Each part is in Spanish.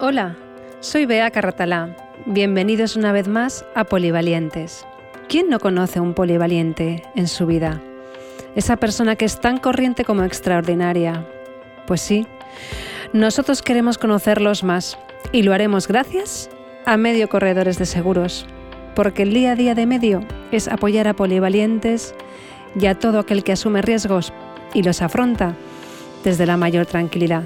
Hola, soy Bea Carratalá. Bienvenidos una vez más a Polivalientes. ¿Quién no conoce un polivaliente en su vida? Esa persona que es tan corriente como extraordinaria. Pues sí, nosotros queremos conocerlos más y lo haremos gracias a Medio Corredores de Seguros, porque el día a día de Medio es apoyar a polivalientes y a todo aquel que asume riesgos y los afronta desde la mayor tranquilidad.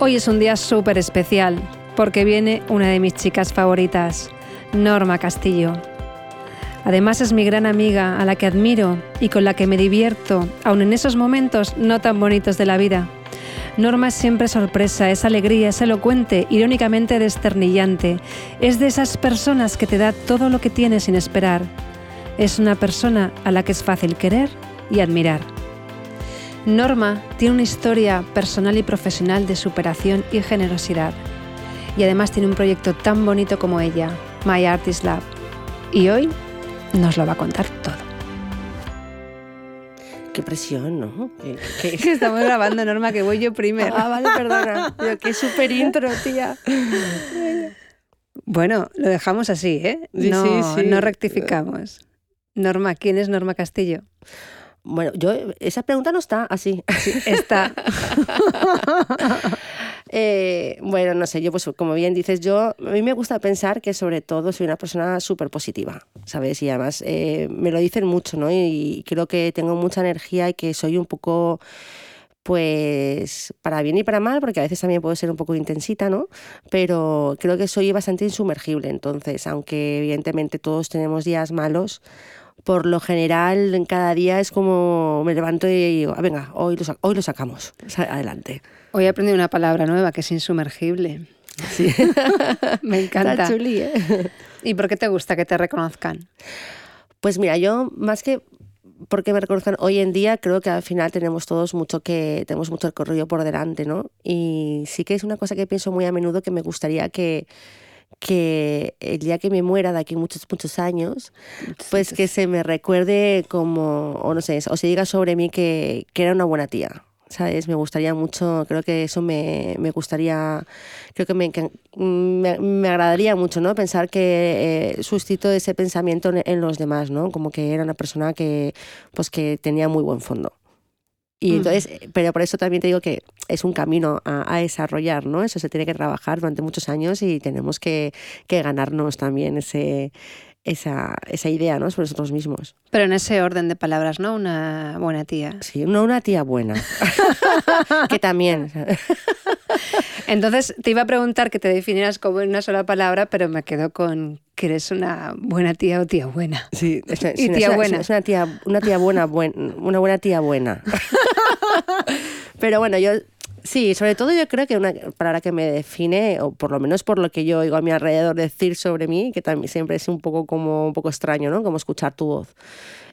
Hoy es un día súper especial porque viene una de mis chicas favoritas, Norma Castillo. Además es mi gran amiga a la que admiro y con la que me divierto, aun en esos momentos no tan bonitos de la vida. Norma es siempre sorpresa, es alegría, es elocuente, irónicamente desternillante. Es de esas personas que te da todo lo que tienes sin esperar. Es una persona a la que es fácil querer y admirar. Norma tiene una historia personal y profesional de superación y generosidad. Y además tiene un proyecto tan bonito como ella, My Artist Lab. Y hoy nos lo va a contar todo. Qué presión, ¿no? Estamos grabando, Norma, que voy yo primero. Ah, vale, perdona. qué súper intro, tía. Bueno, lo dejamos así, ¿eh? No, sí, sí. no rectificamos. Norma, ¿quién es Norma Castillo? Bueno, yo, esa pregunta no está así. Sí, está. Eh, bueno, no sé, yo pues como bien dices, yo a mí me gusta pensar que sobre todo soy una persona súper positiva, ¿sabes? Y además eh, me lo dicen mucho, ¿no? Y creo que tengo mucha energía y que soy un poco pues para bien y para mal, porque a veces también puedo ser un poco intensita, ¿no? Pero creo que soy bastante insumergible, entonces, aunque evidentemente todos tenemos días malos, por lo general en cada día es como me levanto y digo, ah, venga, hoy lo, hoy lo sacamos, adelante. Hoy he aprendido una palabra nueva que es insumergible. Sí. me encanta. Chuli, ¿eh? ¿Y por qué te gusta que te reconozcan? Pues mira, yo más que porque me reconozcan hoy en día, creo que al final tenemos todos mucho que tenemos mucho recorrido por delante, ¿no? Y sí que es una cosa que pienso muy a menudo que me gustaría que que el día que me muera de aquí muchos, muchos años, pues que se me recuerde como, o no sé, o se diga sobre mí que, que era una buena tía. ¿Sabes? Me gustaría mucho, creo que eso me, me gustaría, creo que me, me, me, agradaría mucho, ¿no? Pensar que eh, suscito ese pensamiento en, en, los demás, ¿no? Como que era una persona que, pues que tenía muy buen fondo. Y entonces, eh, pero por eso también te digo que es un camino a, a, desarrollar, ¿no? Eso se tiene que trabajar durante muchos años y tenemos que, que ganarnos también ese, esa, esa idea, ¿no? Sobre nosotros mismos. Pero en ese orden de palabras, ¿no? Una buena tía. Sí, no una tía buena. que también. Entonces, te iba a preguntar que te definieras como una sola palabra, pero me quedo con que eres una buena tía o tía buena. Sí, es, y tía es, buena. Es una tía, una tía buena, buen, una buena tía buena. pero bueno, yo Sí, sobre todo yo creo que una palabra que me define, o por lo menos por lo que yo oigo a mi alrededor decir sobre mí, que también siempre es un poco como un poco extraño, ¿no? Como escuchar tu voz.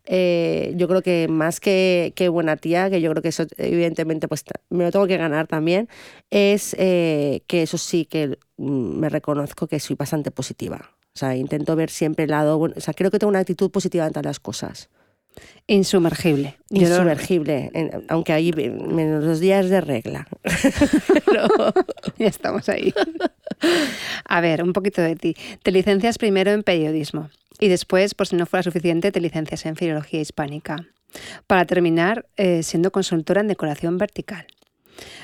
Eh, yo creo que más que, que, buena tía, que yo creo que eso evidentemente pues me lo tengo que ganar también, es eh, que eso sí que mm, me reconozco que soy bastante positiva. O sea, intento ver siempre el lado, o sea, creo que tengo una actitud positiva ante las cosas. Insumergible. Insumergible, aunque hay menos los días de regla. Pero ya estamos ahí. A ver, un poquito de ti. Te licencias primero en periodismo y después, por si no fuera suficiente, te licencias en filología hispánica. Para terminar, eh, siendo consultora en decoración vertical.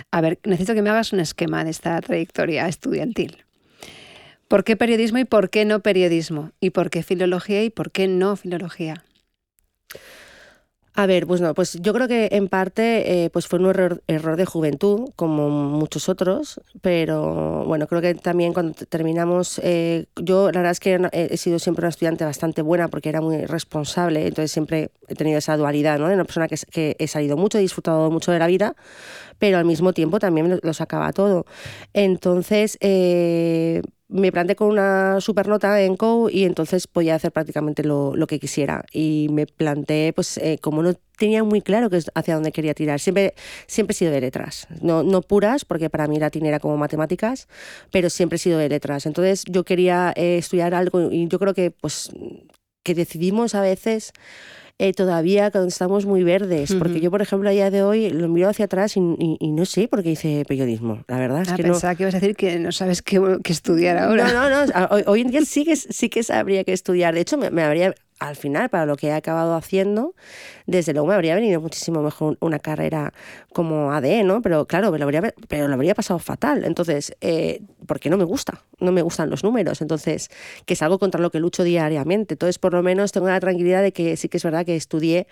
A ver, necesito que me hagas un esquema de esta trayectoria estudiantil. ¿Por qué periodismo y por qué no periodismo? ¿Y por qué filología y por qué no filología? A ver, pues no, pues yo creo que en parte eh, pues fue un error, error, de juventud, como muchos otros, pero bueno, creo que también cuando terminamos, eh, yo la verdad es que he sido siempre una estudiante bastante buena porque era muy responsable, entonces siempre he tenido esa dualidad, ¿no? De una persona que, he salido mucho, he disfrutado mucho de la vida, pero al mismo tiempo también lo, lo sacaba todo. Entonces, eh, me planté con una super nota en COU y entonces podía hacer prácticamente lo, lo que quisiera. Y me planté, pues eh, como no tenía muy claro que hacia dónde quería tirar, siempre, siempre he sido de letras, no, no puras, porque para mí latín era como matemáticas, pero siempre he sido de letras. Entonces yo quería eh, estudiar algo y yo creo que, pues, que decidimos a veces eh, todavía cuando estamos muy verdes. Porque yo, por ejemplo, a día de hoy lo miro hacia atrás y, no sé por qué hice periodismo. La verdad es ah, que pensaba que ibas a decir que no sabes qué, estudiar ahora. No, no, no. Hoy, en día sí que, sí que sabría que estudiar. De hecho, me habría al final, para lo que he acabado haciendo, desde luego me habría venido muchísimo mejor una carrera como ADE, ¿no? Pero claro, me lo habría, pero lo habría pasado fatal. Entonces, eh, porque no me gusta, no me gustan los números. Entonces, que es algo contra lo que lucho diariamente. Entonces, por lo menos tengo la tranquilidad de que sí que es verdad que estudié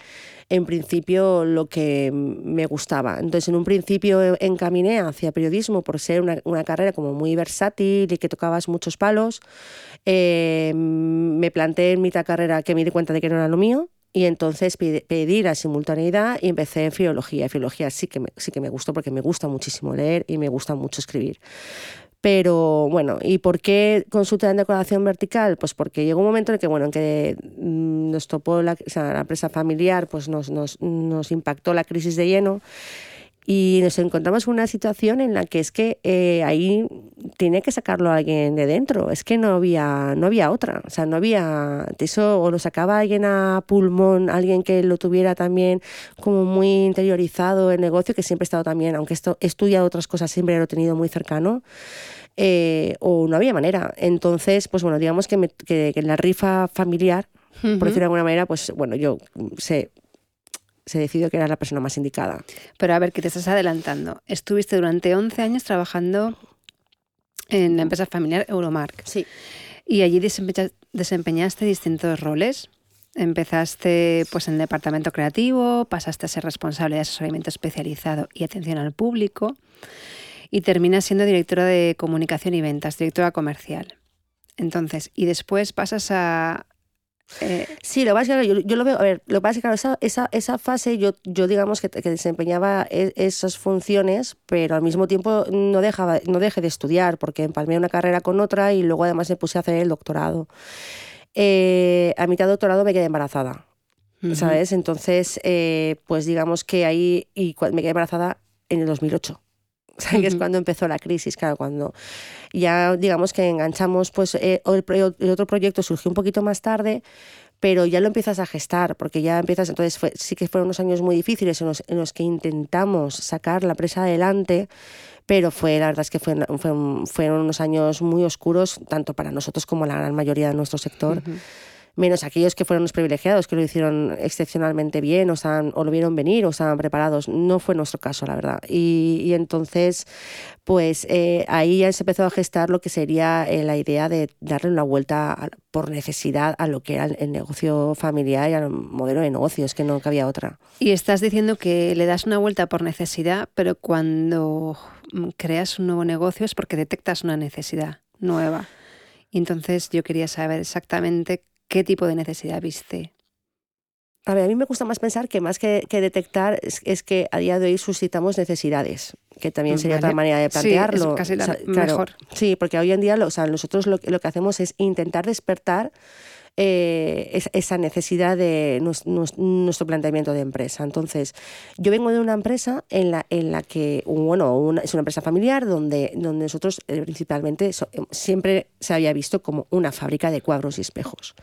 en principio lo que me gustaba. Entonces, en un principio encaminé hacia periodismo por ser una, una carrera como muy versátil y que tocabas muchos palos. Eh, me planteé en mitad carrera que me di cuenta de que no era lo mío y entonces pedí la simultaneidad y empecé en filología. Y filología sí que, me, sí que me gustó porque me gusta muchísimo leer y me gusta mucho escribir. Pero bueno, ¿y por qué consulta en decoración vertical? Pues porque llegó un momento en el que, bueno, en que mm, nos topó la, la empresa familiar, pues nos, nos, nos impactó la crisis de lleno y nos encontramos con una situación en la que es que eh, ahí tiene que sacarlo alguien de dentro. Es que no había, no había otra. O sea, no había. Eso o lo sacaba alguien a pulmón, alguien que lo tuviera también como muy interiorizado el negocio, que siempre he estado también, aunque esto, he estudiado otras cosas, siempre lo he tenido muy cercano. Eh, o no había manera. Entonces, pues bueno, digamos que, me, que, en la rifa familiar, por decirlo de alguna manera, pues bueno, yo sé se decidió que era la persona más indicada. Pero a ver, que te estás adelantando. Estuviste durante 11 años trabajando en la empresa familiar Euromark. Sí. Y allí desempeñaste distintos roles. Empezaste pues en el departamento creativo, pasaste a ser responsable de asesoramiento especializado y atención al público y terminas siendo directora de comunicación y ventas, directora comercial. Entonces, y después pasas a, eh, sí, lo básico, yo, yo, lo veo, a ver, lo básico, esa, esa, esa fase yo, yo digamos que, que desempeñaba e, esas funciones, pero al mismo tiempo no, dejaba, no dejé de estudiar, porque empalmé una carrera con otra y luego además me puse a hacer el doctorado. Eh, a mitad de doctorado me quedé embarazada, ¿sabes? Entonces, eh, pues digamos que ahí y me quedé embarazada en el 2008. que es cuando empezó la crisis, claro, cuando ya digamos que enganchamos, pues eh, el, otro proyecto surgió un poquito más tarde, pero ya lo empiezas a gestar, porque ya empiezas, entonces sí que fueron unos años muy difíciles en los, en los, que intentamos sacar la presa adelante, pero fue, la verdad es que fue, fueron unos años muy oscuros, tanto para nosotros como la gran mayoría de nuestro sector menos aquellos que fueron los privilegiados, que lo hicieron excepcionalmente bien o, o lo vieron venir o estaban preparados. No fue nuestro caso, la verdad. Y, entonces, pues eh, ahí ya se empezó a gestar lo que sería eh, la idea de darle una vuelta por necesidad a lo que era el, negocio familiar y al modelo de negocios, que no cabía otra. Y estás diciendo que le das una vuelta por necesidad, pero cuando creas un nuevo negocio es porque detectas una necesidad nueva. Y entonces yo quería saber exactamente ¿Qué tipo de necesidad viste? A ver, a mí me gusta más pensar que más que, detectar es, que a día de hoy suscitamos necesidades, que también sería otra manera de plantearlo. Sí, es casi la mejor. Sí, porque hoy en día o sea, nosotros lo, lo que hacemos es intentar despertar eh, esa necesidad de nuestro planteamiento de empresa. Entonces, yo vengo de una empresa en la, en la que, bueno, es una empresa familiar donde, donde nosotros eh, principalmente eh, siempre se había visto como una fábrica de cuadros y espejos.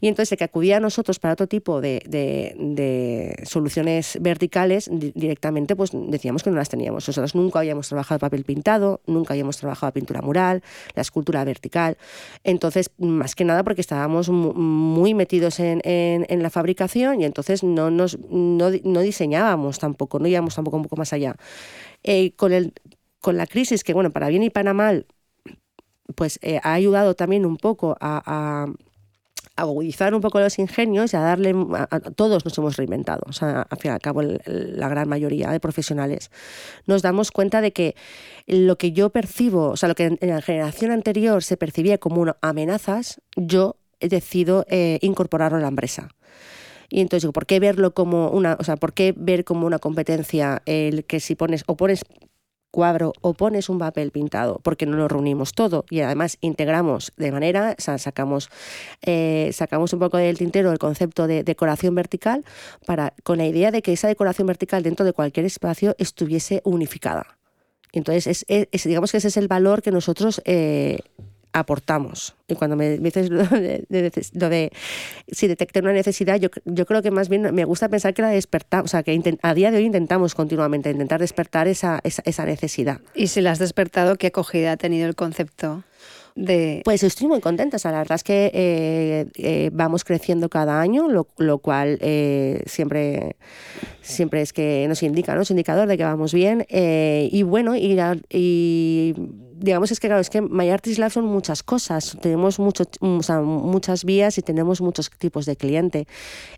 Y entonces, el que acudía a nosotros para otro tipo de, de, soluciones verticales, directamente, pues decíamos que no las teníamos. Nosotros nunca habíamos trabajado papel pintado, nunca habíamos trabajado pintura mural, la escultura vertical. Entonces, más que nada porque estábamos muy metidos en, en, la fabricación y entonces no, nos, no, no, diseñábamos tampoco, no íbamos tampoco un poco más allá. Eh, con, el, con la crisis, que bueno, para bien y para mal, pues eh, ha ayudado también un poco a, agudizar un poco los ingenios y a darle, a, todos nos hemos reinventado, o sea, al fin y al cabo la gran mayoría de profesionales, nos damos cuenta de que lo que yo percibo, o sea, lo que en, la generación anterior se percibía como amenazas, yo decido eh, incorporarlo a la empresa. Y entonces digo, ¿por qué verlo como una, o sea, por qué ver como una competencia el que si pones o pones cuadro o pones un papel pintado, porque no lo reunimos todo y además integramos de manera, sacamos, eh, sacamos un poco del tintero el concepto de decoración vertical para, con la idea de que esa decoración vertical dentro de cualquier espacio estuviese unificada. Entonces, es, digamos que ese es el valor que nosotros eh, aportamos. Y cuando me dices lo de, si detecté una necesidad, yo, yo, creo que más bien me gusta pensar que la despertamos, o sea, que a día de hoy intentamos continuamente intentar despertar esa, esa, esa necesidad. Y si la has despertado, ¿qué acogida ha tenido el concepto? Pues estoy muy contenta, la verdad es que eh, eh, vamos creciendo cada año, lo, cual eh, siempre, siempre es que nos indica, ¿no? Es indicador de que vamos bien. y bueno, y, y digamos es que claro, es que My Artist Lab son muchas cosas, tenemos mucho, muchas vías y tenemos muchos tipos de cliente.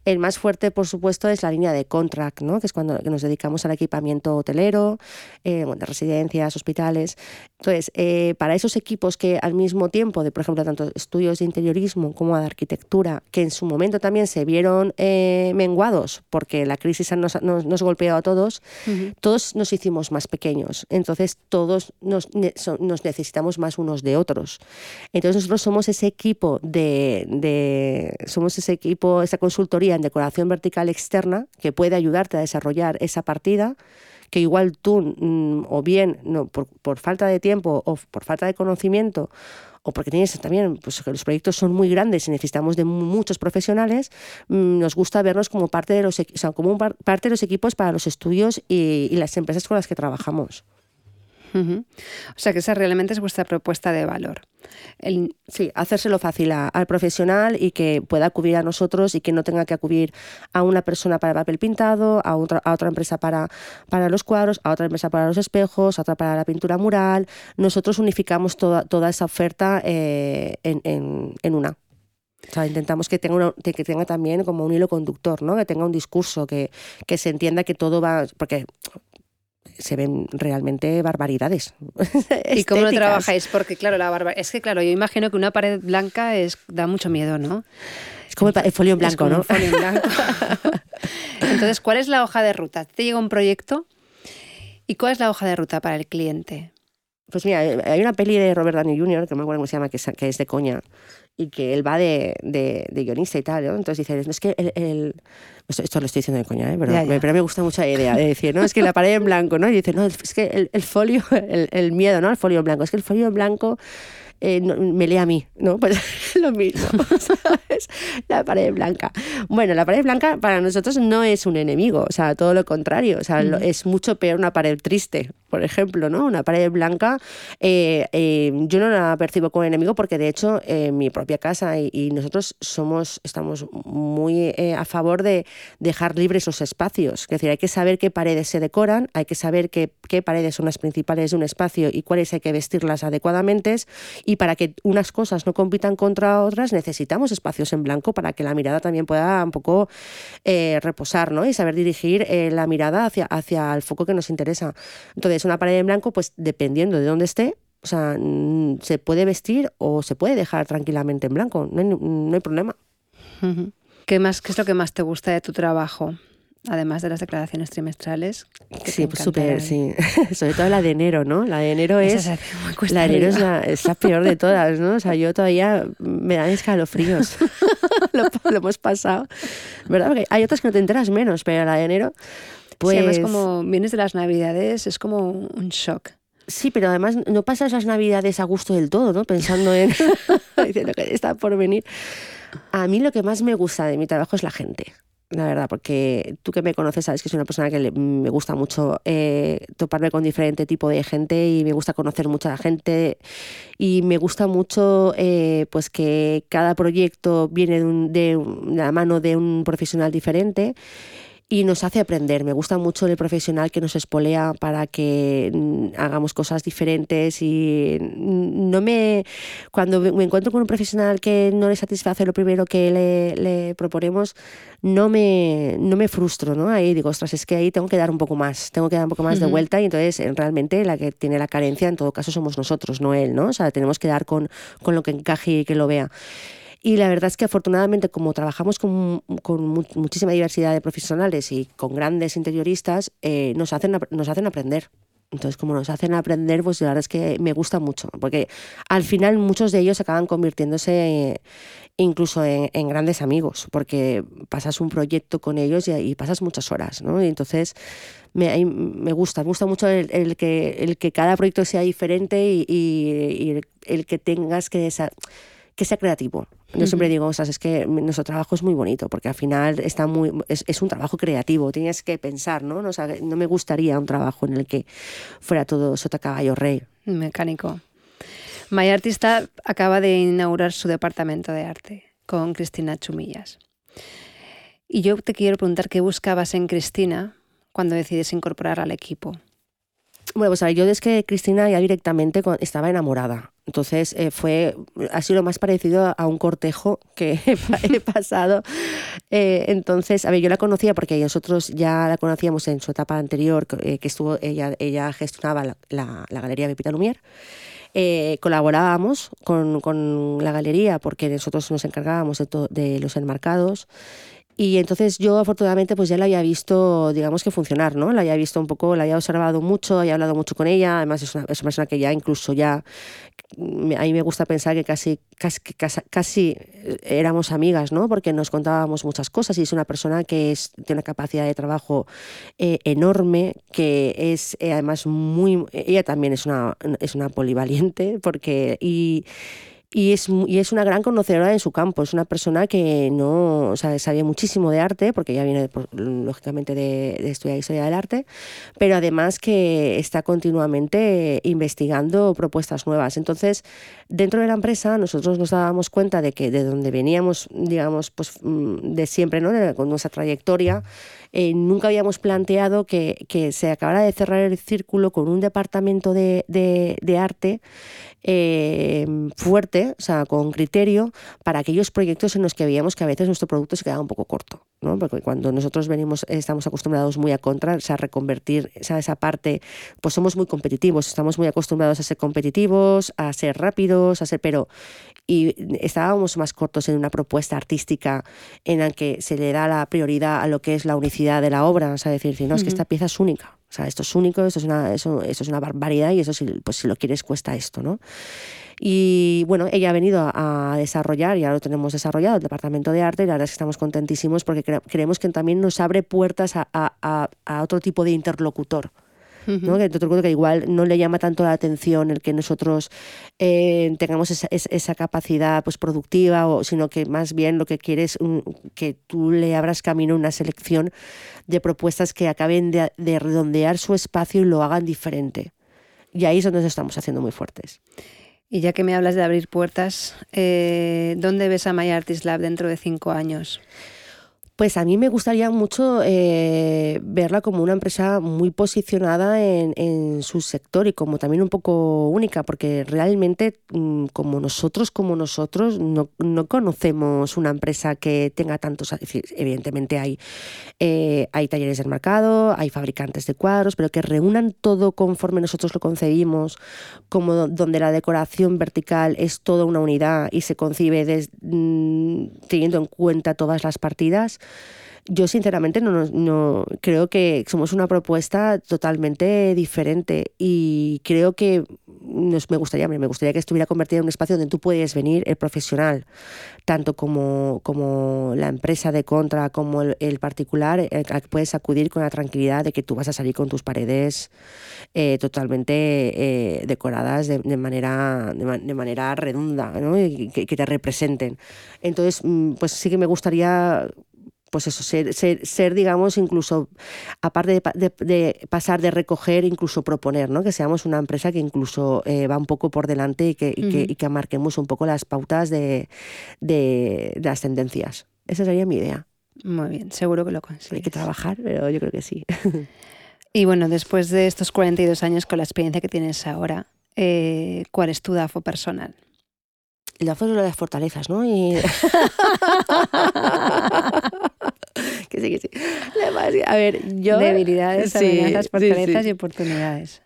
El más fuerte, por supuesto, es la línea de contract, ¿no? que es cuando nos dedicamos al equipamiento hotelero, eh, de residencias, hospitales. Entonces, eh, para esos equipos que al mismo tiempo, de por ejemplo, tanto estudios de interiorismo como de arquitectura, que en su momento también se vieron eh, menguados porque la crisis nos, nos, golpeó a todos, todos nos hicimos más pequeños. Entonces, todos nos, nos necesitamos más unos de otros. Entonces nosotros somos ese equipo de, somos ese equipo, esa consultoría en decoración vertical externa que puede ayudarte a desarrollar esa partida que igual tú mm, o bien no, por, falta de tiempo o por falta de conocimiento o porque tienes también, pues que los proyectos son muy grandes y necesitamos de muchos profesionales, mm, nos gusta vernos como parte de los, como parte de los equipos para los estudios y las empresas con las que trabajamos. O sea que esa realmente es vuestra propuesta de valor. sí, hacérselo fácil al profesional y que pueda acudir a nosotros y que no tenga que acudir a una persona para el papel pintado, a otra, a otra empresa para, para los cuadros, a otra empresa para los espejos, a otra para la pintura mural. Nosotros unificamos toda, toda esa oferta eh, en, en, una. O sea, intentamos que tenga, que tenga también como un hilo conductor, ¿no? que tenga un discurso, que, que se entienda que todo va, porque se ven realmente barbaridades. ¿Y cómo lo trabajáis? Porque claro, la barba... es que claro, yo imagino que una pared blanca es da mucho miedo, ¿no? Es como el, folio en blanco, ¿no? folio en blanco. Entonces, ¿cuál es la hoja de ruta? Te llega un proyecto y ¿cuál es la hoja de ruta para el cliente? Pues mira, hay una peli de Robert Downey Jr., que no me acuerdo cómo se llama, que es de coña, y que él va de, de, guionista y tal, ¿no? Entonces dice, es que el, Esto, lo estoy diciendo de coña, ¿eh? Pero, Me, pero me gusta mucho la idea de decir, ¿no? Es que la pared en blanco, ¿no? Y dice, no, es que el, el folio, el, el, miedo, ¿no? El folio en blanco, es que el folio en blanco eh, me lee a mí, ¿no? Pues lo mismo, ¿sabes? La pared blanca. Bueno, la pared blanca para nosotros no es un enemigo, o sea, todo lo contrario, o sea, es mucho peor una pared triste, por ejemplo, ¿no? Una pared blanca, eh, eh, yo no la percibo como enemigo porque de hecho en mi propia casa y, nosotros somos, estamos muy a favor de dejar libres esos espacios. Es decir, hay que saber qué paredes se decoran, hay que saber qué, qué paredes son las principales de un espacio y cuáles hay que vestirlas adecuadamente y para que unas cosas no compitan contra otras necesitamos espacios en blanco para que la mirada también pueda un poco eh, reposar ¿no? y saber dirigir eh, la mirada hacia, hacia el foco que nos interesa. Entonces, una pared en blanco, pues dependiendo de dónde esté, o sea, se puede vestir o se puede dejar tranquilamente en blanco, no hay, no hay problema. ¿Qué, más, ¿Qué es lo que más te gusta de tu trabajo? Además de las declaraciones trimestrales. Sí, pues súper, sí. Sobre todo la de enero, ¿no? La de enero es. La de enero es la, peor de todas, ¿no? O sea, yo todavía me dan escalofríos. lo, lo, hemos pasado. ¿Verdad? Porque hay otras que no te enteras menos, pero la de enero. Pues. Sí, además, pues como vienes de las navidades, es como un shock. Sí, pero además no pasas las navidades a gusto del todo, ¿no? Pensando en. diciendo que está por venir. A mí lo que más me gusta de mi trabajo es la gente la verdad, porque tú que me conoces sabes que soy una persona que me gusta mucho eh, toparme con diferente tipo de gente y me gusta conocer mucha gente y me gusta mucho eh, pues que cada proyecto viene de, de la mano de un profesional diferente y nos hace aprender. Me gusta mucho el profesional que nos espolea para que mm, hagamos cosas diferentes y no me cuando me encuentro con un profesional que no le satisface lo primero que le, proponemos, no me, no me frustro, ¿no? Ahí digo, ostras, es que ahí tengo que dar un poco más, tengo que dar un poco más de vuelta y entonces eh, realmente la que tiene la carencia en todo caso somos nosotros, no él, ¿no? O sea, tenemos que dar con, con lo que encaje y que lo vea. Y la verdad es que afortunadamente, como trabajamos con, muchísima diversidad de profesionales y con grandes interioristas, eh, nos, hacen, nos hacen aprender. Entonces, como nos hacen aprender, pues la verdad es que me gusta mucho, porque al final muchos de ellos acaban convirtiéndose incluso en, grandes amigos, porque pasas un proyecto con ellos y, pasas muchas horas, ¿no? Y entonces me, me gusta, me gusta mucho el, que, el que cada proyecto sea diferente y, el, que tengas que, que sea creativo. Yo siempre digo, o es que nuestro trabajo es muy bonito, porque al final está muy, es, un trabajo creativo, tienes que pensar, ¿no? O sea, no me gustaría un trabajo en el que fuera todo sota caballo rey. Mecánico. My Artista acaba de inaugurar su departamento de arte con Cristina Chumillas. Y yo te quiero preguntar qué buscabas en Cristina cuando decides incorporar al equipo. Bueno, pues a ver, yo desde que Cristina ya directamente estaba enamorada. Entonces eh, fue, ha sido más parecido a un cortejo que he pasado. Eh, entonces, a ver, yo la conocía porque nosotros ya la conocíamos en su etapa anterior, que eh, estuvo, ella, ella gestionaba la, la, la Galería Pepita Lumière. Eh, colaborábamos con, con, la galería porque nosotros nos encargábamos de, de los enmarcados. Y entonces yo afortunadamente pues ya la había visto, digamos que funcionar, ¿no? La había visto un poco, la había observado mucho, había hablado mucho con ella, además es una, es una persona que ya incluso ya a mí me gusta pensar que casi, casi, casi, éramos amigas, ¿no? Porque nos contábamos muchas cosas y es una persona que es, tiene una capacidad de trabajo eh, enorme, que es eh, además muy... Ella también es una, es una polivaliente porque... Y, y es, y es una gran conocedora en su campo. Es una persona que no o sea, sabía muchísimo de arte, porque ya viene, lógicamente, de, estudiar historia del arte, pero además que está continuamente investigando propuestas nuevas. Entonces, dentro de la empresa, nosotros nos dábamos cuenta de que de donde veníamos, digamos, pues mm, de siempre, ¿no? con nuestra trayectoria, eh, nunca habíamos planteado que, que, se acabara de cerrar el círculo con un departamento de, de, de arte eh, fuerte, o sea, con criterio, para aquellos proyectos en los que veíamos que a veces nuestro producto se quedaba un poco corto. ¿no? Porque cuando nosotros venimos, estamos acostumbrados muy a contra, o sea, a reconvertir esa, esa parte, pues somos muy competitivos, estamos muy acostumbrados a ser competitivos, a ser rápidos, a ser, pero y estábamos más cortos en una propuesta artística en la que se le da la prioridad a lo que es la unicidad de la obra, o sea, decir, no, es que esta pieza es única. O sea, esto es único, esto es una, eso, esto es una barbaridad y eso, si, pues, si lo quieres, cuesta esto, ¿no? Y bueno, ella ha venido a, desarrollar, ya lo tenemos desarrollado, el Departamento de Arte, y la verdad es que estamos contentísimos porque creemos que también nos abre puertas a, a, a otro tipo de interlocutor. ¿No? Que te que igual no le llama tanto la atención el que nosotros eh, tengamos esa, esa, capacidad pues, productiva, o, sino que más bien lo que quieres es que tú le abras camino a una selección de propuestas que acaben de, de redondear su espacio y lo hagan diferente. Y ahí es donde nos estamos haciendo muy fuertes. Y ya que me hablas de abrir puertas, eh, ¿dónde ves a My Artist Lab dentro de cinco años? Pues a mí me gustaría mucho eh, verla como una empresa muy posicionada en, su sector y como también un poco única, porque realmente mm, como nosotros, como nosotros, no, conocemos una empresa que tenga tantos, evidentemente hay, eh, hay talleres del mercado, hay fabricantes de cuadros, pero que reúnan todo conforme nosotros lo concebimos, como donde la decoración vertical es toda una unidad y se concibe mm, teniendo en cuenta todas las partidas yo sinceramente no, no, creo que somos una propuesta totalmente diferente y creo que nos, me gustaría me gustaría que estuviera convertida en un espacio donde tú puedes venir el profesional tanto como, como la empresa de contra como el, particular eh, al que puedes acudir con la tranquilidad de que tú vas a salir con tus paredes eh, totalmente eh, decoradas de, manera de, manera redonda ¿no? que, que te representen entonces mm, pues sí que me gustaría pues eso, ser, ser, digamos, incluso, aparte de, pasar de recoger, incluso proponer, ¿no? Que seamos una empresa que incluso eh, va un poco por delante y que, y que, marquemos un poco las pautas de, las tendencias. Esa sería mi idea. Muy bien, seguro que lo consigues. Hay que trabajar, pero yo creo que sí. Y bueno, después de estos 42 años con la experiencia que tienes ahora, eh, ¿cuál es tu DAFO personal? El DAFO es una de las fortalezas, ¿no? Y... que sí, que sí. A ver, yo... Debilidades, amenazas, fortalezas y oportunidades.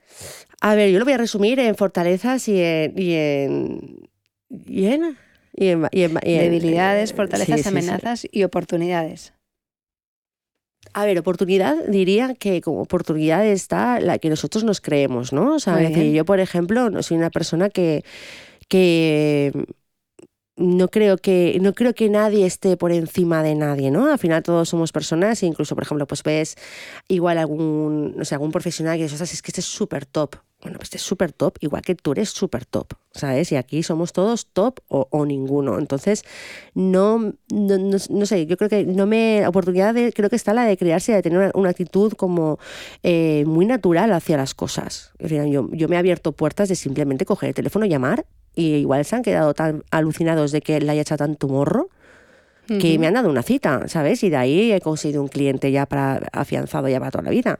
A ver, yo lo voy a resumir en fortalezas y en... Y en, y en, y en, Debilidades, fortalezas, amenazas y oportunidades. A ver, oportunidad, diría que como oportunidad está la que nosotros nos creemos, ¿no? O sea, bien. yo, por ejemplo, no soy una persona que, que no creo que no creo que nadie esté por encima de nadie, ¿no? Al final todos somos personas e incluso, por ejemplo, pues ves igual algún, no sé, algún profesional que dices, "Ostras, es que este es súper top. Bueno, pues este es súper top, igual que tú eres súper top, ¿sabes? Y aquí somos todos top o, o ninguno. Entonces, no, no, no- no sé, yo creo que no me. Oportunidad de, creo que está la de crearse, de tener una, actitud como eh, muy natural hacia las cosas. Es decir, yo, yo me he abierto puertas de simplemente coger el teléfono, llamar, y igual se han quedado tan alucinados de que le haya echado tanto morro que me han dado una cita, ¿sabes? Y de ahí he conseguido un cliente ya para afianzado ya para toda la vida.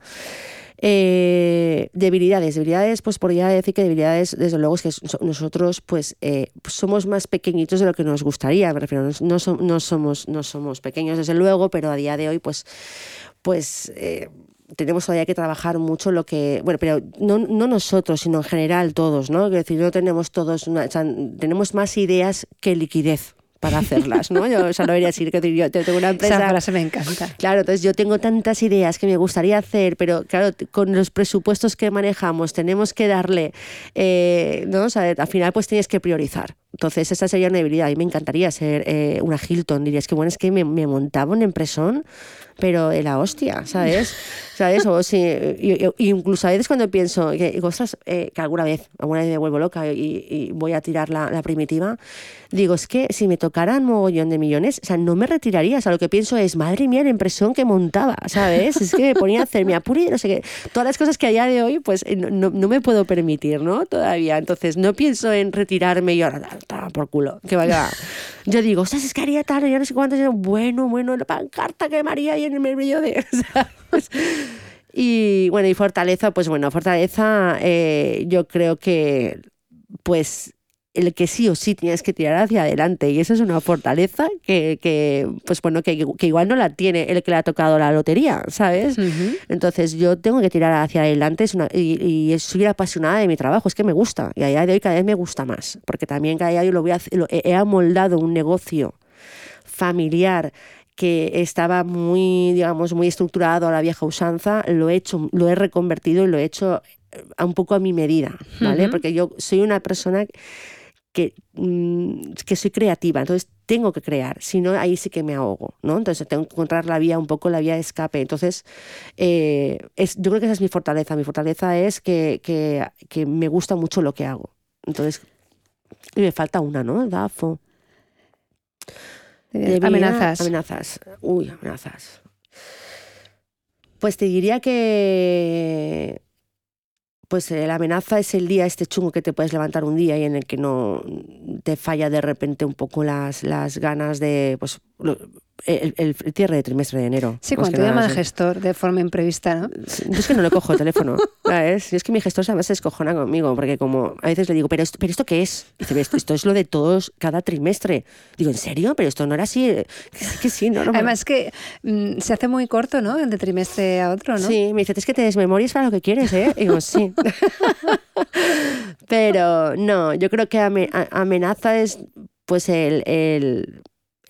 Eh, debilidades, debilidades, pues podría decir que debilidades, desde luego, es que so- nosotros pues, eh, pues somos más pequeñitos de lo que nos gustaría, me refiero, no, no no somos, no somos pequeños desde luego, pero a día de hoy pues, pues eh, tenemos todavía que trabajar mucho lo que, bueno, pero no, no nosotros, sino en general todos, ¿no? Es decir, no tenemos todos, una, o sea, tenemos más ideas que liquidez para hacerlas, ¿no? Yo o sea, no debería decir que yo tengo una empresa... Esa frase me encanta. Claro, entonces yo tengo tantas ideas que me gustaría hacer, pero claro, con los presupuestos que manejamos tenemos que darle, eh, ¿no? O sea, al final pues tienes que priorizar. Entonces esa sería una debilidad. A mí me encantaría ser eh, una Hilton. Dirías que bueno, es que me, me montaba un empresón, pero de la hostia, ¿sabes? ¿Sabes? O si, y- y- incluso a veces cuando pienso que, ostras, eh, que alguna vez, alguna vez me vuelvo loca y, y voy a tirar la, la primitiva, digo, es que si me tocaran mogollón de millones, o sea, no me retiraría. O sea, lo que pienso es, madre mía, la impresión que montaba, ¿sabes? Es que me ponía a hacer mi apuri, no sé qué. Todas las cosas que a día de hoy, pues eh, no, no- no me puedo permitir, ¿no? Todavía. Entonces, no pienso en retirarme y ahora, toma por culo, que vaya. Yo digo, ostras, es que haría tal, ya no sé yo, Bueno, bueno, la pancarta que me en el medio de. ¿sabes? Y bueno, y fortaleza, pues bueno, fortaleza, eh, yo creo que, pues, el que sí o sí tienes que tirar hacia adelante. Y eso es una fortaleza que, que, pues bueno, que, que igual no la tiene el que le ha tocado la lotería, ¿sabes? Entonces yo tengo que tirar hacia adelante es una- y, y soy apasionada de mi trabajo, es que me gusta. Y a día de hoy cada vez me gusta más, porque también cada día hoy lo voy a lo- he amoldado un negocio familiar que estaba muy, digamos, muy estructurado a la vieja usanza, lo he hecho, lo he reconvertido y lo he hecho eh, a un poco a mi medida, ¿vale? Ujú. Porque yo soy una persona que, mm, que soy creativa, entonces tengo que crear, si no ahí sí que me ahogo, ¿no? Entonces tengo que encontrar la vía, un poco la vía de escape. Entonces, eh, es, yo creo que esa es mi fortaleza. Mi fortaleza es que, que, que me gusta mucho lo que hago. Entonces, y me falta una, ¿no? Dafo. Debilidad, Amenazas. Amenazas. Uy, amenazas. Pues te diría que. Pues eh, la amenaza es el día este chungo que te puedes levantar un día y en el que no te falla de repente un poco las, las ganas de. Pues el, el cierre de trimestre de enero. Sí, cuando te llama el gestor de forma imprevista, ¿no? Yo es que no le cojo el teléfono, ¿sabes? Es que mi gestor además se descojona conmigo, porque como a veces le digo, ¿pero esto, ¿pero esto qué es? Y dice, esto, esto es lo de todos cada trimestre. Digo, ¿en serio? Pero esto no era así. Que sí, que sí, no, no. Además que mm, se hace muy corto, ¿no? De trimestre a otro, ¿no? Sí, me dice, es que te desmemories para lo que quieres, ¿eh? Y digo, sí. Pero no, yo creo que amenaza es pues el, el,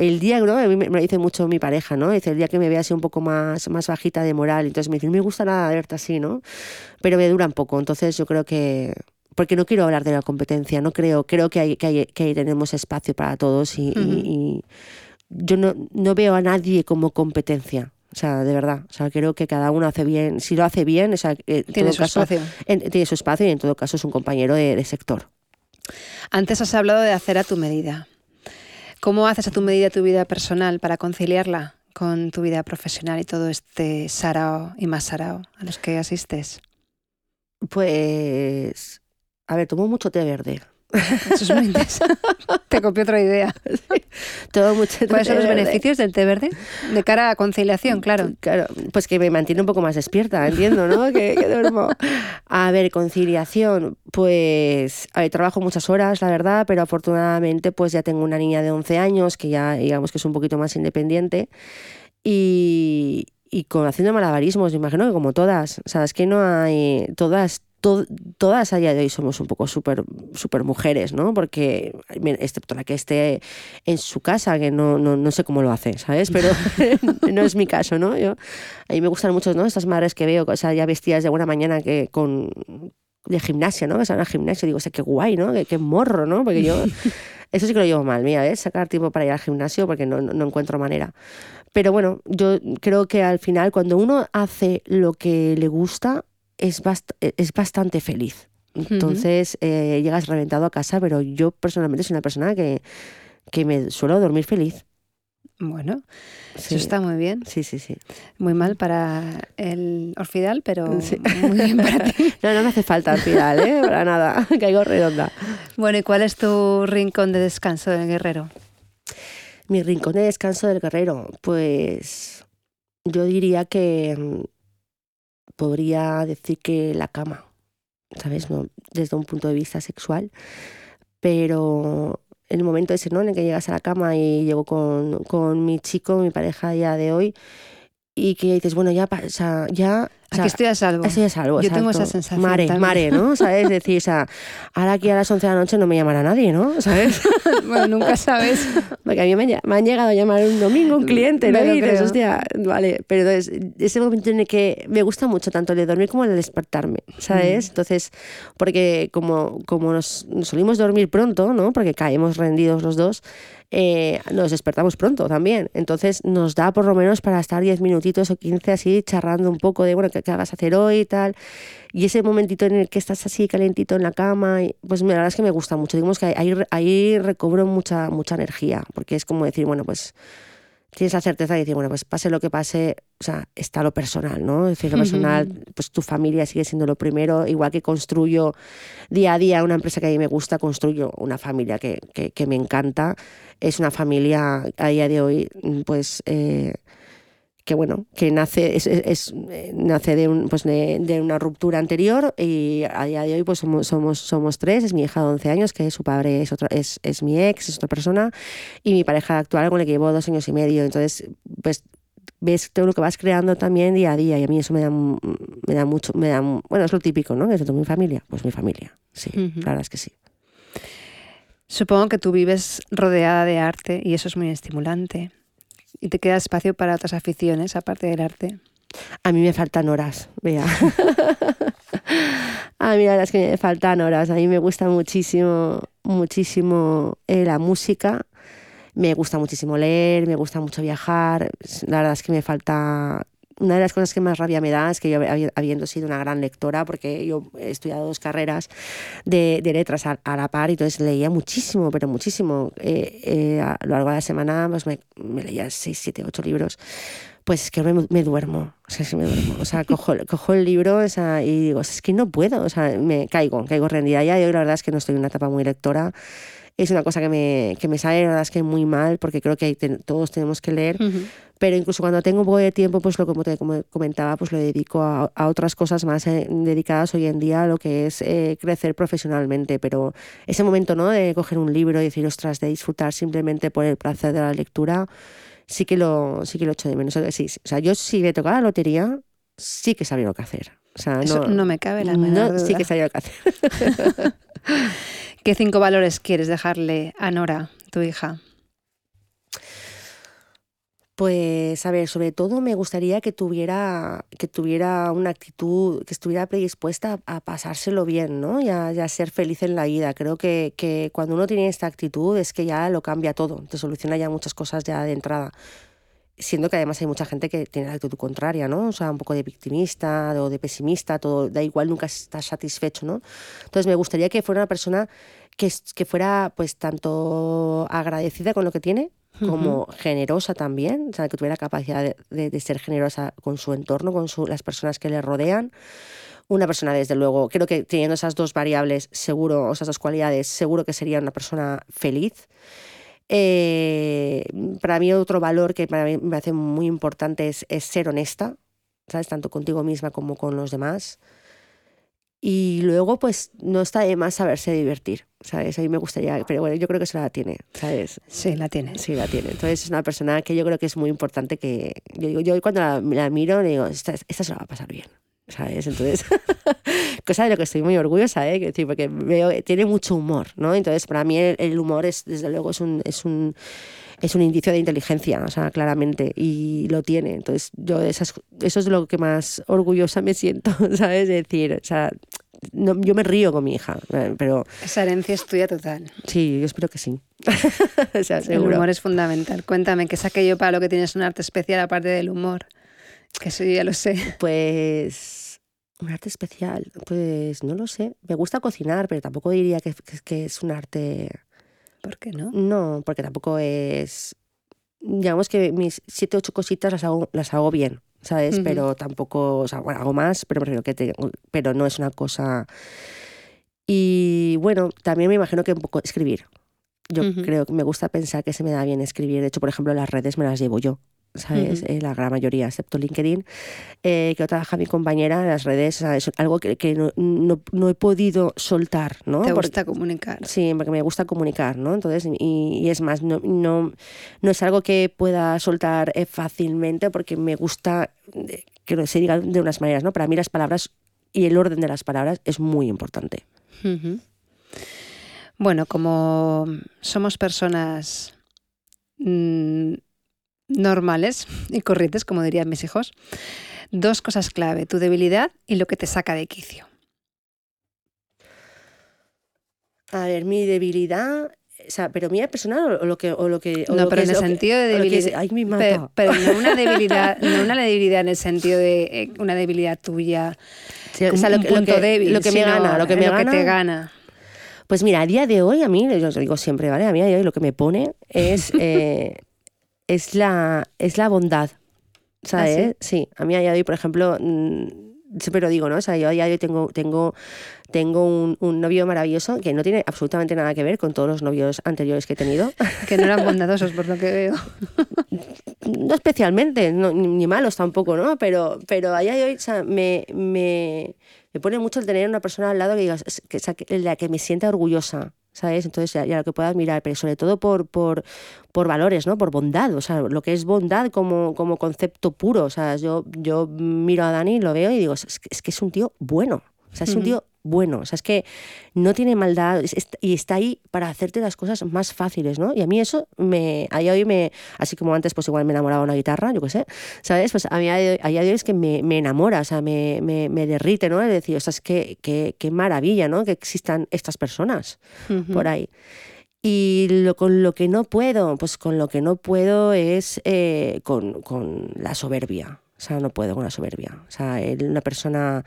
el día, ¿no? A mí me me lo dice mucho mi pareja, ¿no? Dice, el día que me vea así un poco más, más bajita de moral. Entonces me dice, no me gusta nada verte así, ¿no? Pero me dura un poco. Entonces yo creo que... Porque no quiero hablar de la competencia, no creo, creo que, hay, que, hay- que ahí tenemos espacio para todos y, y- Ujú. y yo no, no veo a nadie como competencia. O sea, de verdad. O sea, creo que cada uno hace bien. Si lo hace bien, o sea, en Tiene todo su caso, espacio. en- tiene su espacio y en todo caso es un compañero de, de sector. Antes has hablado de hacer a tu medida. ¿Cómo haces a tu medida tu vida personal para conciliarla con tu vida profesional y todo este sarao y más sarao a los que asistes? Pues, a ver, tomo mucho té verde. Eso es muy interesante. Te copio otra idea. Tomo mucho ¿Cuáles son los verde. beneficios del té verde? De cara a conciliación, claro. Claro, pues que me mantiene un poco más despierta, entiendo, ¿no? que, que duermo. A ver, conciliación, pues, a ver, trabajo muchas horas, la verdad, pero afortunadamente pues ya tengo una niña de 11 años que ya digamos que es un poquito más independiente y, y con haciendo malabarismos, me imagino que como todas, o sea, es que no hay, todas todas a día de hoy somos un poco súper super mujeres, ¿no? Porque, excepto la que esté en su casa, que no, no, no sé cómo lo hace, ¿sabes? Pero no es mi caso, ¿no? Yo, a mí me gustan mucho, ¿no? Estas madres que veo, o sea, ya vestidas de buena mañana que con de gimnasia, ¿no? Que salen al gimnasio, digo, o sea, qué guay, ¿no? Qué, qué morro, ¿no? Porque yo, eso sí que lo llevo mal, mira, ¿ves? Sacar tiempo para ir al gimnasio porque no, no, encuentro manera. Pero bueno, yo creo que al final cuando uno hace lo que le gusta, es, es bastante feliz. Entonces eh, llegas reventado a casa, pero yo personalmente soy una persona que, que me suelo dormir feliz. Bueno, eso está muy bien. Sí, sí, sí. Muy mal para el orfidal, pero muy bien para ti. no, no me hace falta orfidal, ¿eh? Para nada. Caigo redonda. Bueno, ¿y cuál es tu rincón de descanso del guerrero? Mi rincón de descanso del guerrero, pues yo diría que mm, podría decir que la cama, ¿sabes? No, desde un punto de vista sexual, pero el momento ese, ¿no? En el que llegas a la cama y llego con, con mi chico, mi pareja día de hoy, y que dices, bueno, ya, o sea, Aquí estoy a salvo. Estoy a salvo, Yo tengo esa sensación. Mare, mare, ¿no? ¿Sabes? Decir, o sea, ahora aquí a las 11 de la noche no me llamará nadie, ¿no? ¿Sabes? bueno, nunca sabes. Porque a mí me, han llegado a llamar un domingo un cliente, ¿no? Y dices, hostia, vale. Pero entonces, ese momento en el que me gusta mucho tanto el de dormir como el de despertarme, ¿sabes? Mm. Entonces, porque como, como nos, nos solimos dormir pronto, ¿no? Porque caemos rendidos los dos, eh, nos despertamos pronto también. Entonces nos da por lo menos para estar 10 minutitos o 15 así charlando un poco de, bueno, ¿qué, hagas hacer hoy y tal? Y ese momentito en el que estás así calentito en la cama, pues la verdad es que me gusta mucho. Digamos que ahí, ahí recobro mucha, mucha energía, porque es como decir, bueno, pues tienes la certeza de decir, bueno, pues pase lo que pase, o sea, está lo personal, ¿no? Es decir, lo personal, pues tu familia sigue siendo lo primero, igual que construyo día a día una empresa que a mí me gusta, construyo una familia que, que, me encanta. Es una familia a día de hoy, pues... Eh, que bueno, que nace, es, es, nace de, un, pues de, de, una ruptura anterior y a día de hoy pues somos, somos, somos tres, es mi hija de 11 años, que su padre es, otro, es, es mi ex, es otra persona, y mi pareja actual con la que llevo dos años y medio. Entonces, pues ves todo lo que vas creando también día a día y a mí eso me da, me da mucho, me da, bueno, es lo típico, ¿no? Es de mi familia, pues mi familia, sí, la verdad es que sí. Supongo que tú vives rodeada de arte y eso es muy estimulante y te queda espacio para otras aficiones aparte del arte. A mí me faltan horas, vea. a mí la verdad es que me faltan horas. A mí me gusta muchísimo, muchísimo eh, la música. Me gusta muchísimo leer, me gusta mucho viajar. La verdad es que me falta una de las cosas que más rabia me da es que yo, habiendo sido una gran lectora, porque yo he estudiado dos carreras de, letras a, la par, y entonces leía muchísimo, pero muchísimo. Eh, eh, a lo largo de la semana pues me, leía seis, siete, ocho libros. Pues es que me, duermo, o sea, me duermo. O sea, cojo, cojo el libro o sea, y digo, es que no puedo, o sea, me caigo, caigo rendida ya. Y hoy la verdad es que no estoy en una etapa muy lectora es una cosa que me, que me sale, la verdad es que muy mal, porque creo que todos tenemos que leer, pero incluso cuando tengo un poco de tiempo, pues lo como te comentaba, pues lo dedico a, a otras cosas más eh, dedicadas hoy en día a lo que es eh, crecer profesionalmente, pero ese momento, ¿no?, de coger un libro y decir, ostras, de disfrutar simplemente por el placer de la lectura, sí que lo, sí que lo echo de menos. Sí, o sea, yo si me tocaba la lotería, sí que sabía lo que hacer. O sea, no, no me cabe la menor Sí que sabía lo que hacer. ¿Qué cinco valores quieres dejarle a Nora, tu hija? Pues a ver, sobre todo me gustaría que tuviera, que tuviera una actitud, que estuviera predispuesta a, pasárselo bien, ¿no? Y a, ser feliz en la vida. Creo que, que, cuando uno tiene esta actitud es que ya lo cambia todo, te soluciona ya muchas cosas ya de entrada siendo que además hay mucha gente que tiene la actitud contraria, ¿no? O sea, un poco de victimista o de pesimista, todo da igual, nunca estás satisfecho, ¿no? Entonces me gustaría que fuera una persona que, que fuera pues tanto agradecida con lo que tiene como generosa también, o sea, que tuviera capacidad de, de, ser generosa con su entorno, con su, las personas que le rodean. Una persona, desde luego, creo que teniendo esas dos variables, seguro, o esas dos cualidades, seguro que sería una persona feliz. Eh, para mí otro valor que para mí me hace muy importante es, ser honesta, ¿sabes? Tanto contigo misma como con los demás. Y luego, pues, no está de más saberse divertir, ¿sabes? A mí me gustaría, pero bueno, yo creo que eso la tiene, ¿sabes? Sí, la tiene. Sí, la tiene. Entonces es una persona que yo creo que es muy importante que, yo digo, yo cuando la, miro, digo, esta, esta se la va a pasar bien. ¿sabes? Entonces, cosa de lo que estoy muy orgullosa, ¿eh? decir, porque veo, tiene mucho humor, ¿no? Entonces, para mí el, humor es, desde luego, es un, es un, es un indicio de inteligencia, o sea, claramente, y lo tiene. Entonces, yo esas, eso es lo que más orgullosa me siento, ¿sabes? Es decir, o sea, yo me río con mi hija, eh, pero... Esa herencia es tuya total. Sí, yo espero que sí. o sea, el humor es fundamental. Cuéntame, ¿qué es aquello para lo que tienes un arte especial aparte del humor? Que eso ya lo sé. Pues un arte especial, pues no lo sé. Me gusta cocinar, pero tampoco diría que, que, es un arte... ¿Por qué no? No, porque tampoco es... Digamos que mis siete, ocho cositas las hago, las hago bien, ¿sabes? Pero tampoco, o sea, bueno, hago más, pero, que te, pero no es una cosa... Y bueno, también me imagino que un poco escribir. Yo creo que me gusta pensar que se me da bien escribir. De hecho, por ejemplo, las redes me las llevo yo. ¿Sabes? Eh, la gran mayoría, excepto LinkedIn, eh, que trabaja mi compañera en las redes, ¿sabes? algo que, que no, no, no, he podido soltar, ¿no? Te gusta comunicar. Sí, porque me gusta comunicar, ¿no? Entonces, y, y es más, no, no, no, es algo que pueda soltar eh, fácilmente porque me gusta que se diga de unas maneras, ¿no? Para mí las palabras y el orden de las palabras es muy importante. Bueno, como somos personas... Mmm, normales y corrientes, como dirían mis hijos. Dos cosas clave, tu debilidad y lo que te saca de quicio. A ver, mi debilidad, o sea, pero mía personal o lo que o lo que no, pero en el sentido de debilidad. ay, mi pero, pero, no una debilidad, no una debilidad en el sentido de eh, una debilidad tuya. o sea, lo, que, punto débil, lo que me gana, lo que me gana, te gana. Pues mira, a día de hoy, a mí, yo os digo siempre, ¿vale? A mí a día de hoy lo que me pone es eh, es la, es la bondad. ¿Sabes? ¿Ah, sí? a mí a día de hoy, por ejemplo, mm, siempre lo digo, ¿no? O sea, yo a día de hoy tengo, tengo, tengo un, un, novio maravilloso que no tiene absolutamente nada que ver con todos los novios anteriores que he tenido. Que no eran bondadosos, por lo que veo. No especialmente, ni malos tampoco, ¿no? Pero, pero a día de hoy, o sea, me, me, me pone mucho el tener una persona al lado que diga, que, la que me sienta orgullosa, ¿sabes? Entonces, ya, lo que puedas mirar, pero sobre todo por, por, por valores, ¿no? Por bondad, o sea, lo que es bondad como, como concepto puro, o sea, yo, yo miro a Dani, lo veo y digo, es que es, un tío bueno, o sea, es un tío bueno, o sea, es que no tiene maldad y está ahí para hacerte las cosas más fáciles, ¿no? Y a mí eso me, a hoy me, así como antes pues igual me enamoraba una guitarra, yo qué sé, ¿sabes? Pues a mí a día de hoy es que me, me enamora, o sea, me, me, me, derrite, ¿no? Es decir, o sea, es que qué maravilla, ¿no? Que existan estas personas por ahí. Y lo, con lo que no puedo, pues con lo que no puedo es eh, con, con la soberbia. O sea, no puedo con la soberbia. O sea, una persona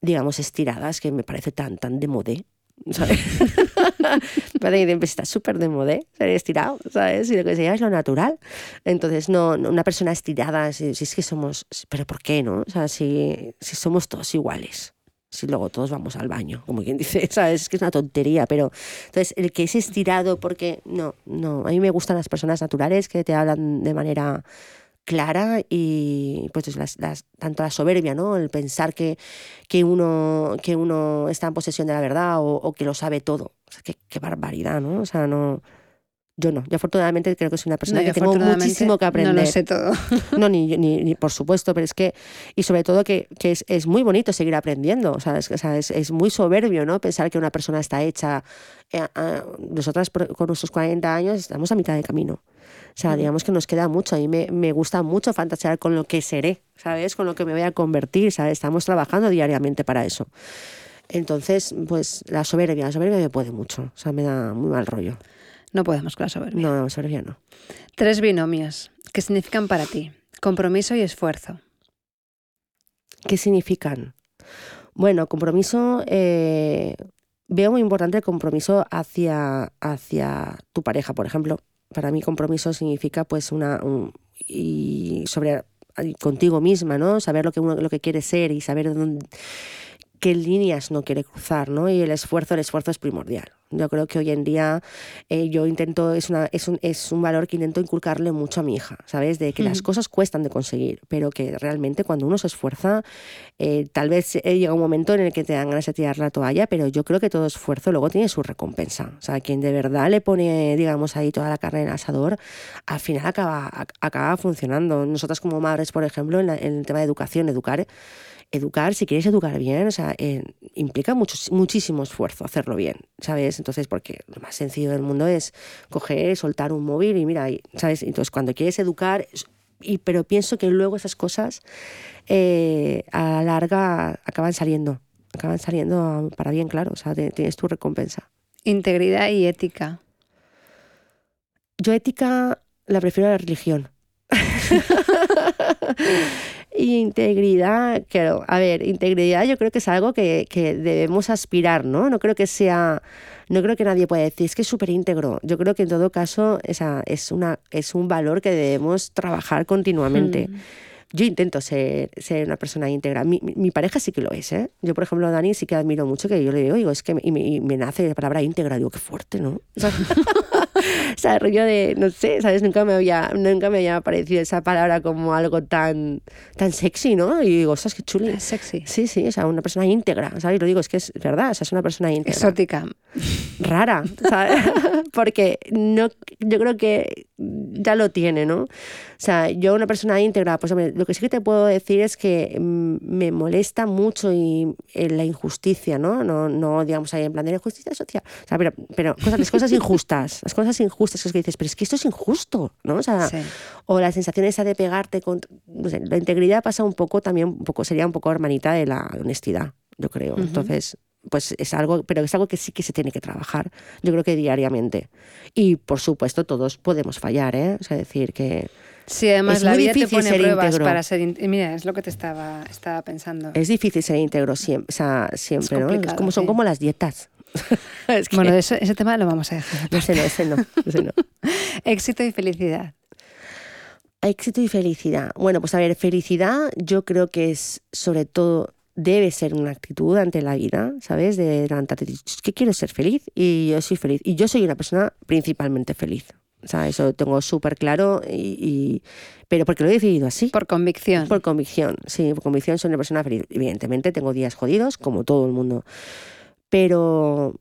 digamos, estiradas, que me parece tan, tan de modé. ¿sabes? está súper de modé ser estirado, ¿sabes? Y lo que se llama es lo natural. Entonces, no, una persona estirada, si, es que somos, pero ¿por qué no? O sea, si, si somos todos iguales si luego todos vamos al baño, como quien dice, ¿sabes? Es que es una tontería, pero entonces el que es estirado, porque no, no, a mí me gustan las personas naturales que te hablan de manera clara y pues las, las, tanto la soberbia, ¿no? El pensar que, que, uno, que uno está en posesión de la verdad o, que lo sabe todo. qué, qué, barbaridad, ¿no? O sea, no... Yo no, yo afortunadamente creo que soy una persona que tengo muchísimo que aprender. No lo sé todo. No, ni, ni, ni, por supuesto, pero es que, y sobre todo que, que es, es, muy bonito seguir aprendiendo, o sea, es, o sea, es, es, muy soberbio, ¿no? Pensar que una persona está hecha, eh, nosotras con nuestros 40 años estamos a mitad de camino. Sea, digamos que nos queda mucho. A mí me, me gusta mucho fantasear con lo que seré, ¿sabes? Con lo que me voy a convertir, ¿sabes? Estamos trabajando diariamente para eso. Entonces, pues la soberbia, la soberbia me puede mucho. O sea, me da muy mal rollo. No podemos con la soberbia. No, la soberbia no. Tres binomios. ¿Qué significan para ti? Compromiso y esfuerzo. ¿Qué significan? Bueno, compromiso, eh, veo muy importante el compromiso hacia, hacia tu pareja, por ejemplo para mí compromiso significa pues una y sobre contigo misma, ¿no? Saber lo que uno lo que quiere ser y saber dónde, qué líneas no quiere cruzar, ¿no? Y el esfuerzo, el esfuerzo es primordial. Yo creo que hoy en día eh, yo intento, es, una, es, un, es un valor que intento inculcarle mucho a mi hija, ¿sabes? De que las cosas cuestan de conseguir, pero que realmente cuando uno se esfuerza, eh, tal vez eh, llega un momento en el que te dan ganas de tirar la toalla, pero yo creo que todo esfuerzo luego tiene su recompensa. O sea, quien de verdad le pone, digamos, ahí toda la carne en el asador, al final acaba, acaba funcionando. Nosotras como madres, por ejemplo, en, en el tema de educación, educar educar, si quieres educar bien, o sea, eh, implica mucho, muchísimo esfuerzo hacerlo bien, ¿sabes? Entonces, porque lo más sencillo del mundo es coger, soltar un móvil y mira, ¿sabes? Entonces, cuando quieres educar, y, pero pienso que luego esas cosas eh, a la larga acaban saliendo, acaban saliendo para bien, claro, o sea, tienes tu recompensa. Integridad y ética. Yo ética la prefiero a la religión. integridad, claro, a ver, integridad yo creo que es algo que, que, debemos aspirar, ¿no? No creo que sea, no creo que nadie pueda decir, es que es súper íntegro. Yo creo que en todo caso esa es, una, es un valor que debemos trabajar continuamente. Hmm. Yo intento ser, ser una persona íntegra. Mi, mi, pareja sí que lo es, ¿eh? Yo, por ejemplo, a Dani sí que admiro mucho que yo le digo, digo, es que me, y me, me nace la palabra íntegra. Digo, qué fuerte, ¿no? o sea, rollo de, no sé, ¿sabes? Nunca me había, nunca me había parecido esa palabra como algo tan, tan sexy, ¿no? Y digo, ostras, qué chuli. Es sexy. Sí, sí, o sea, una persona íntegra, ¿sabes? Y lo digo, es que es verdad, o sea, es una persona íntegra. Exótica. Rara, ¿sabes? Porque no, yo creo que ya lo tiene, ¿no? O sea, yo una persona íntegra, pues hombre, lo que sí que te puedo decir es que mm, me molesta mucho y, eh, la injusticia, ¿no? ¿no? No, digamos ahí en plan de injusticia social. O sea, pero, pero cosas, las cosas injustas, las cosas injustas que dices, pero es que esto es injusto, ¿no? O sea, o la sensación esa de pegarte con... No sé, la integridad pasa un poco también, un poco, sería un poco hermanita de la honestidad, yo creo. Entonces, pues es algo, pero es algo que sí que se tiene que trabajar, yo creo que diariamente. Y por supuesto todos podemos fallar, ¿eh? O sea, decir que... Sí, además la vida te pone pruebas para ser Mira, es lo que te estaba, estaba pensando. Es difícil ser íntegro siempre, o sea, siempre, ¿no? Es como, son como las dietas. Bueno, ese, ese, tema lo vamos a dejar. No, ese no, ese no. Ese no. Éxito y felicidad. Éxito y felicidad. Bueno, pues a ver, felicidad yo creo que es sobre todo debe ser una actitud ante la vida, ¿sabes? De levantarte que quiero ser feliz y yo soy feliz. Y yo soy una persona principalmente feliz. O sea, eso lo tengo súper claro, y, pero porque lo he decidido así. Por convicción. Por convicción, sí, por convicción soy una persona feliz. Evidentemente tengo días jodidos, como todo el mundo. Pero,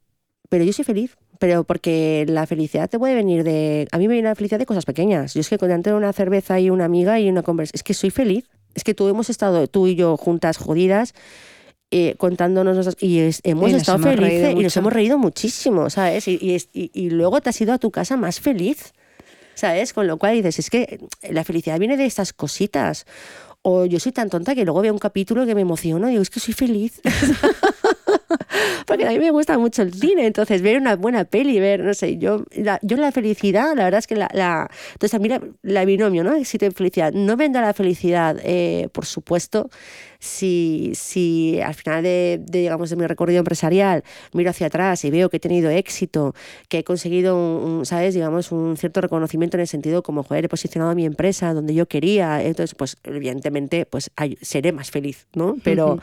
pero yo soy feliz. Pero porque la felicidad te puede venir de... A mí me viene la felicidad de cosas pequeñas. Yo es que cuando una cerveza y una amiga y una conversación... Es que soy feliz es que tú hemos estado, tú y yo juntas jodidas, eh, contándonos y hemos estado felices y nos hemos reído muchísimo, ¿sabes? Y, y, y, luego te has ido a tu casa más feliz, ¿sabes? Con lo cual dices, es que la felicidad viene de estas cositas. O yo soy tan tonta que luego veo un capítulo que me emociono y digo, es que soy feliz. Porque a mí me gusta mucho el cine, entonces ver una buena peli, ver, no sé, yo la, yo la felicidad, la verdad es que la... la entonces a mí la, binomio, ¿no? Éxito felicidad. No vendrá la felicidad, eh, por supuesto, si, si al final de, digamos, de mi recorrido empresarial miro hacia atrás y veo que he tenido éxito, que he conseguido, un, ¿sabes? Digamos, un cierto reconocimiento en el sentido como, joder, he posicionado a mi empresa donde yo quería, entonces, pues, evidentemente, pues seré más feliz, ¿no? Pero...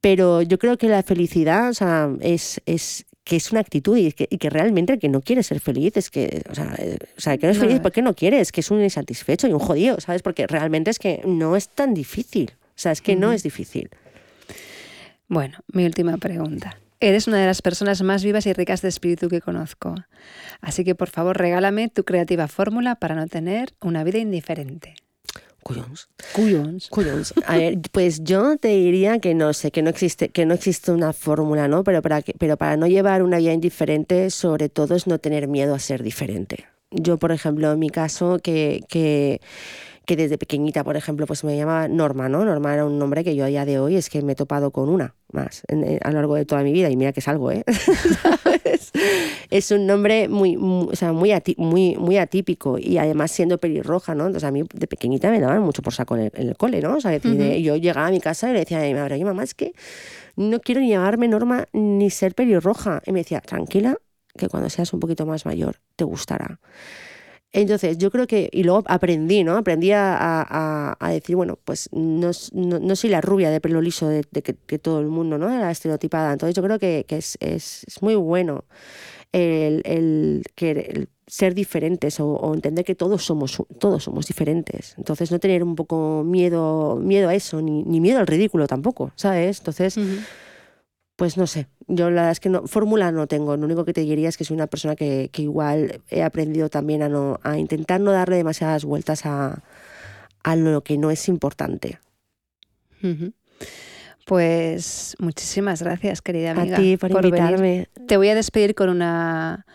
Pero yo creo que la felicidad o sea, es, es que es una actitud y que, y que, realmente el que no quiere ser feliz es que, o sea, eh, o sea que no es feliz porque no quiere, es que es un insatisfecho y un jodido, ¿sabes? Porque realmente es que no es tan difícil, o sea, es que no es difícil. Bueno, mi última pregunta. Eres una de las personas más vivas y ricas de espíritu que conozco. Así que por favor regálame tu creativa fórmula para no tener una vida indiferente. Cuyons. Cuyons. Cuyons. A ver, pues yo te diría que no sé, que no existe, que no existe una fórmula, ¿no? Pero para, que, pero para no llevar una vida indiferente, sobre todo es no tener miedo a ser diferente. Yo, por ejemplo, en mi caso, que, que que desde pequeñita, por ejemplo, pues me llamaba Norma, ¿no? Norma era un nombre que yo a día de hoy es que me he topado con una más a lo largo de toda mi vida y mira que es algo, ¿eh? es un nombre muy, muy, o sea, muy, muy, muy atípico y además siendo pelirroja, ¿no? Entonces a mí de pequeñita me daban mucho por saco en el, cole, ¿no? O sea, yo llegaba a mi casa y le decía a mi madre, mamá, es que no quiero ni llamarme Norma ni ser pelirroja. Y me decía, tranquila, que cuando seas un poquito más mayor te gustará. Entonces, yo creo que, y luego aprendí, ¿no? Aprendí a, decir, bueno, pues no, no, soy la rubia de pelo liso de, que, todo el mundo, ¿no? Era estereotipada. Entonces, yo creo que, es, es, muy bueno el, el, ser diferentes o, entender que todos somos, todos somos diferentes. Entonces, no tener un poco miedo, miedo a eso, ni, ni miedo al ridículo tampoco, ¿sabes? Entonces pues no sé, yo la verdad es que no, fórmula no tengo, lo único que te diría es que soy una persona que, igual he aprendido también a, no, a intentar no darle demasiadas vueltas a, lo que no es importante. Pues muchísimas gracias, querida amiga. A ti por, invitarme. Te voy a despedir con una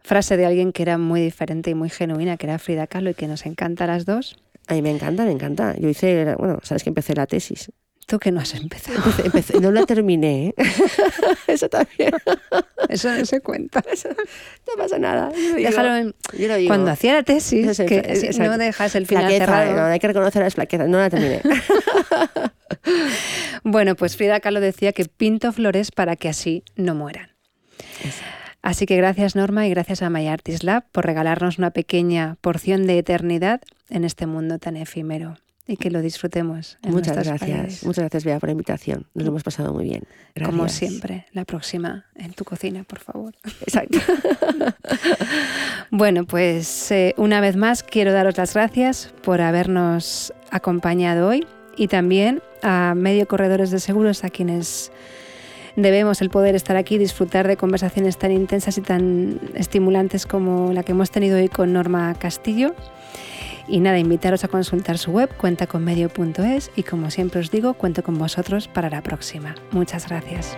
frase de alguien que era muy diferente y muy genuina, que era Frida Kahlo y que nos encanta a las dos. A mí me encanta, me encanta. Yo hice, bueno, sabes que empecé la tesis. Que no has empezado. no la terminé. ¿eh? Eso también. Eso no se cuenta. no pasa nada. Déjalo en, Cuando hacía la tesis, que no dejas el final cerrado. No, hay que reconocer las plaquetas. No la terminé. bueno, pues Frida Kahlo decía que pinto flores para que así no mueran. Así que gracias Norma y gracias a My Artist Lab por regalarnos una pequeña porción de eternidad en este mundo tan efímero y que lo disfrutemos. Muchas gracias. Muchas gracias, Bea, por la invitación. Nos lo hemos pasado muy bien. Como siempre, la próxima en tu cocina, por favor. Exacto. bueno, pues eh, una vez más quiero daros las gracias por habernos acompañado hoy y también a Medio Corredores de Seguros, a quienes debemos el poder estar aquí y disfrutar de conversaciones tan intensas y tan estimulantes como la que hemos tenido hoy con Norma Castillo. Y nada, invitaros a consultar su web, cuentaconmedio.es y como siempre os digo, cuento con vosotros para la próxima. Muchas gracias.